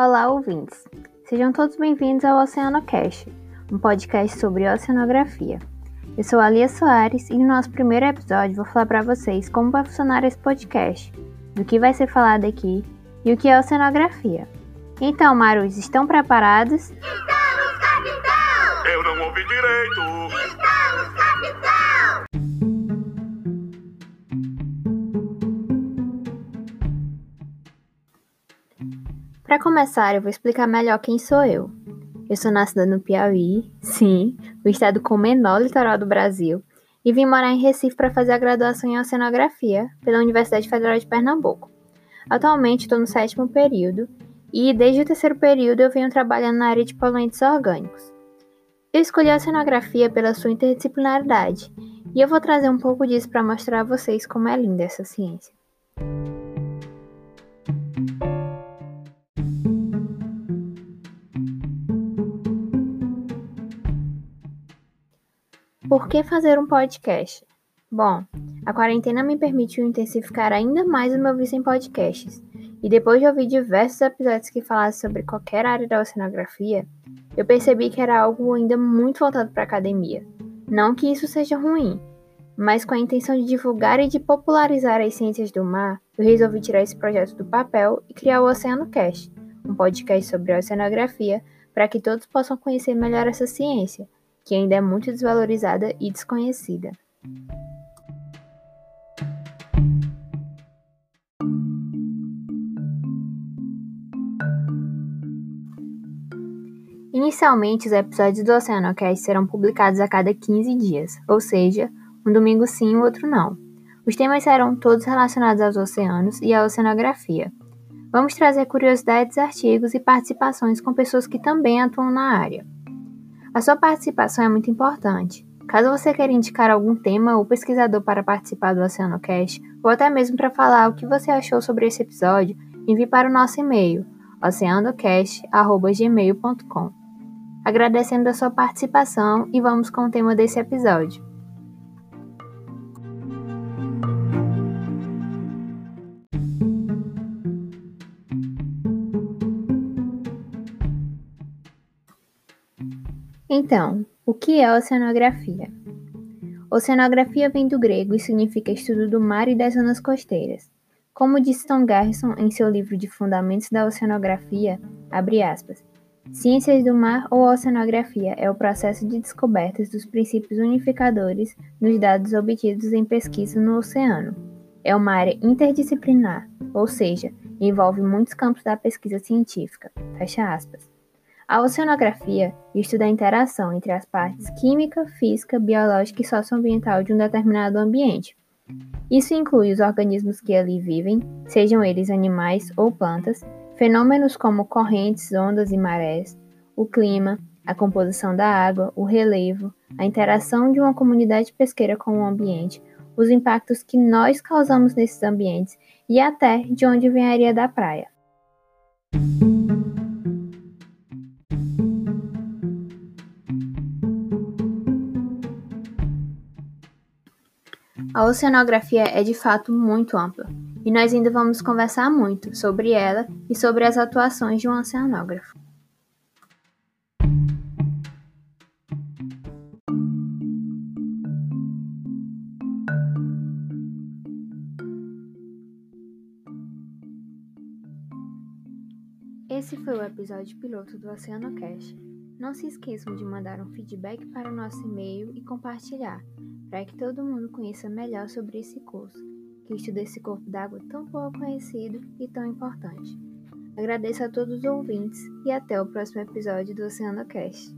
Olá, ouvintes! Sejam todos bem-vindos ao OceanoCast, um podcast sobre oceanografia. Eu sou a Lia Soares e no nosso primeiro episódio vou falar para vocês como vai funcionar esse podcast, do que vai ser falado aqui e o que é oceanografia. Então, Marus, estão preparados? Estamos, capitão! Eu não ouvi direito! Estamos, capitão! Para começar, eu vou explicar melhor quem sou eu. Eu sou nascida no Piauí, sim, o estado com o menor litoral do Brasil, e vim morar em Recife para fazer a graduação em Oceanografia pela Universidade Federal de Pernambuco. Atualmente estou no sétimo período e desde o terceiro período eu venho trabalhando na área de poluentes orgânicos. Eu escolhi a oceanografia pela sua interdisciplinaridade e eu vou trazer um pouco disso para mostrar a vocês como é linda essa ciência. Por que fazer um podcast? Bom, a quarentena me permitiu intensificar ainda mais o meu vício em podcasts. E depois de ouvir diversos episódios que falassem sobre qualquer área da oceanografia, eu percebi que era algo ainda muito voltado para a academia. Não que isso seja ruim, mas com a intenção de divulgar e de popularizar as ciências do mar, eu resolvi tirar esse projeto do papel e criar o OceanoCast, um podcast sobre oceanografia para que todos possam conhecer melhor essa ciência que ainda é muito desvalorizada e desconhecida. Inicialmente, os episódios do OceanoCast serão publicados a cada 15 dias, ou seja, um domingo sim e o outro não. Os temas serão todos relacionados aos oceanos e à oceanografia. Vamos trazer curiosidades, artigos e participações com pessoas que também atuam na área. A sua participação é muito importante. Caso você queira indicar algum tema ou pesquisador para participar do OceanoCast, ou até mesmo para falar o que você achou sobre esse episódio, envie para o nosso e-mail, oceanocast.gmail.com. Agradecendo a sua participação e vamos com o tema desse episódio. Então, o que é oceanografia? Oceanografia vem do grego e significa estudo do mar e das zonas costeiras. Como disse Tom Garrison em seu livro de Fundamentos da Oceanografia, aspas, Ciências do mar ou oceanografia é o processo de descobertas dos princípios unificadores nos dados obtidos em pesquisa no oceano. É uma área interdisciplinar, ou seja, envolve muitos campos da pesquisa científica. Fecha aspas. A oceanografia estuda a interação entre as partes química, física, biológica e socioambiental de um determinado ambiente. Isso inclui os organismos que ali vivem, sejam eles animais ou plantas, fenômenos como correntes, ondas e marés, o clima, a composição da água, o relevo, a interação de uma comunidade pesqueira com o ambiente, os impactos que nós causamos nesses ambientes e até de onde vem a areia da praia. A oceanografia é de fato muito ampla, e nós ainda vamos conversar muito sobre ela e sobre as atuações de um oceanógrafo. Esse foi o episódio piloto do OceanoCast. Não se esqueçam de mandar um feedback para o nosso e-mail e compartilhar, para que todo mundo conheça melhor sobre esse curso, que estuda esse corpo d'água tão pouco conhecido e tão importante. Agradeço a todos os ouvintes e até o próximo episódio do OceanoCast.